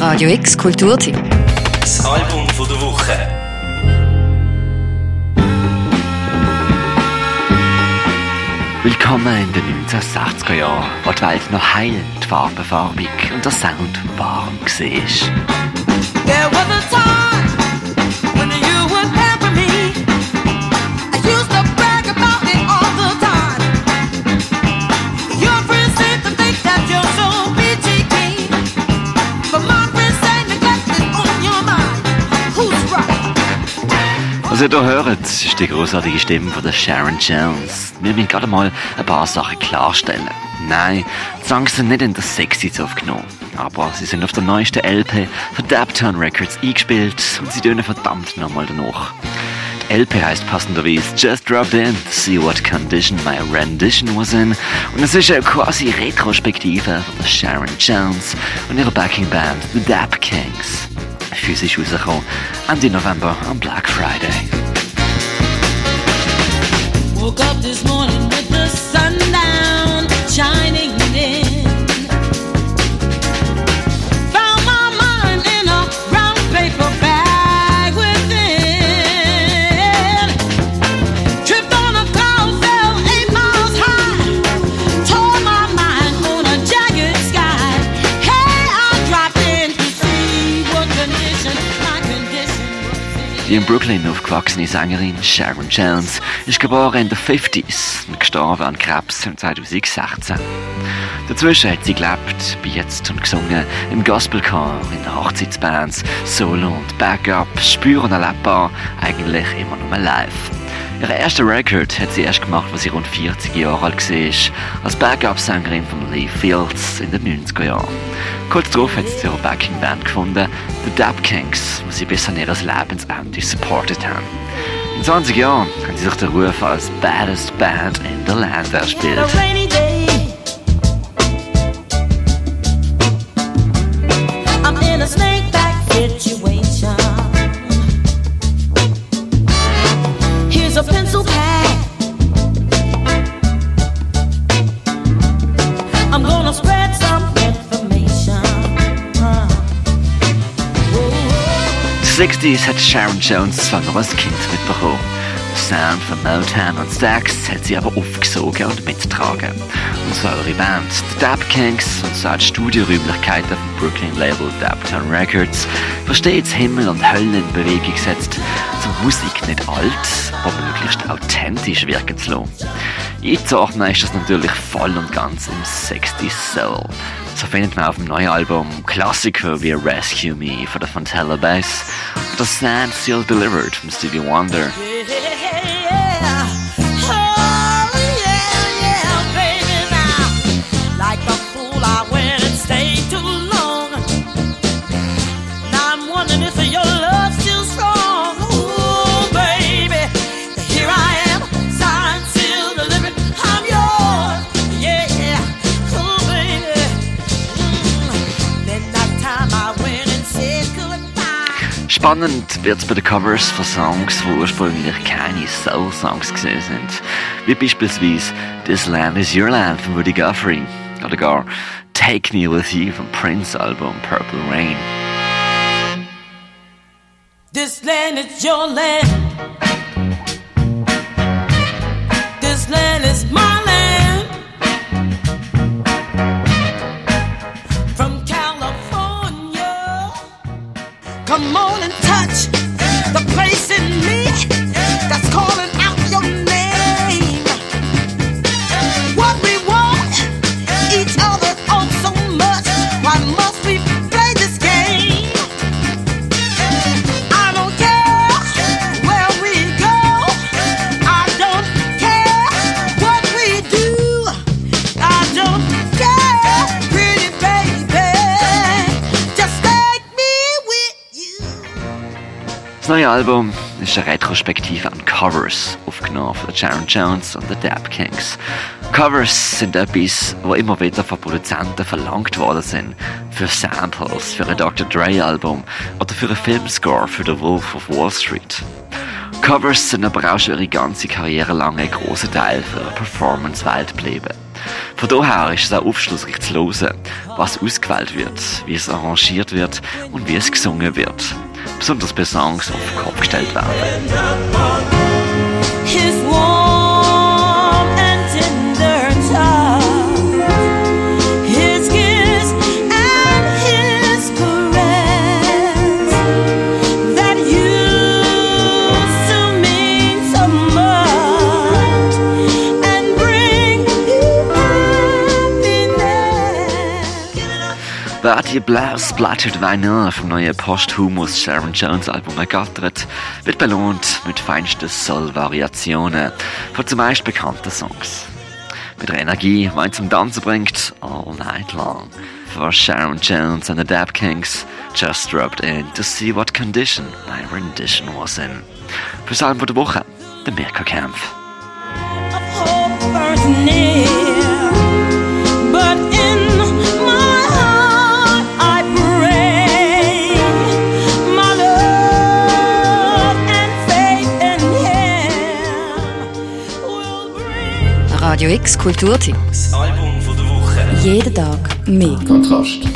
Radio X Kulturteam. Das Album von der Woche. Willkommen in den 1960er Jahren, wo die Welt noch heilend farbenfarbig und der Sound warm war. Ihr hier hört, ist die großartige Stimme von der Sharon Jones. Wir müssen gerade mal ein paar Sachen klarstellen. Nein, die Songs sind nicht in der Sexy aufgenommen. Aber sie sind auf der neuesten LP von Daptown Records eingespielt und sie tönen verdammt nochmal danach. LP heißt passenderweise Just Dropped In, See What Condition My Rendition Was In und es ist eine quasi Retrospektive von Sharon Jones und ihrer Backing Band The Dap Kings. a few issues ago, and in November on Black Friday. Woke up this morning. Die in Brooklyn aufgewachsene Sängerin Sharon Jones ist geboren in den 50s und gestorben an Krebs im 2016. Dazwischen hat sie gelebt, bejetzt und gesungen im Gospelchor, in den Hochzeitsbands, Solo und Backup, spüren erlebbar, eigentlich immer nur live. Ihre erste Record hat sie erst gemacht, als sie rund 40 Jahre alt war, als Backup-Sängerin von Lee Fields in den 90er Jahren. Kurz darauf hat sie ihre Backing-Band gefunden, The Dap Kings, die sie bis an ihr Lebensende supportet haben. In 20 Jahren haben sie sich den Ruf als Baddest Band in the Land erspielt. A pencil pad. I'm gonna spread some information. Huh. Whoa. Die 60s hat Sharon Jones zwar noch als Kind mitbekommen. Sound von Motown und Stax hat sie aber aufgesogen und mitgetragen. Und so ihre Band, die Dap Kings und so die Studioräumlichkeiten vom Brooklyn Label Daptown Records, versteht Himmel und Hölle in Bewegung gesetzt, um Musik nicht alt, aber möglichst authentisch wirken zu lassen. Einzuordnen ist das natürlich voll und ganz im 60s Soul. So findet man auf dem neuen Album Klassiker wie Rescue Me von der Fontella Bass oder Stand Still Delivered von Stevie Wonder. Spannend wird es bei den Covers von Songs, die ursprünglich keine Soul-Songs gesehen sind. Wie beispielsweise This Land Is Your Land von Woody Guthrie oder gar Take Me With You vom Prince-Album Purple Rain. This land is your land. This land is my neue Album ist eine Retrospektive an Covers, aufgenommen von Sharon Jones und den Dap Kings. Covers sind etwas, wo immer wieder von Produzenten verlangt worden sind. Für Samples, für ein Dr. Dre Album oder für einen Filmscore für The Wolf of Wall Street. Covers sind aber auch schon ihre ganze Karriere lang ein grosser Teil für ihre Performance-Welt geblieben. Von daher ist es auch aufschlussreich zu hören, was ausgewählt wird, wie es arrangiert wird und wie es gesungen wird. Besonders bei Songs, auf den Kopf gestellt werden. Wer Bläs Splattered Vinyl vom neuen Posthumus Sharon Jones Album ergattert, wird belohnt mit feinsten Soul-Variationen von zumeist bekannten Songs. Mit der Energie, die einen zum Tanzen bringt, all night long. For Sharon Jones and the Dab Kings just dropped in to see what condition my rendition was in. Fürs Album der Woche, der Mirko Kempf. Radio X Kulturtipp. Das Album von der Woche. Jeden Tag mehr. Kontrast.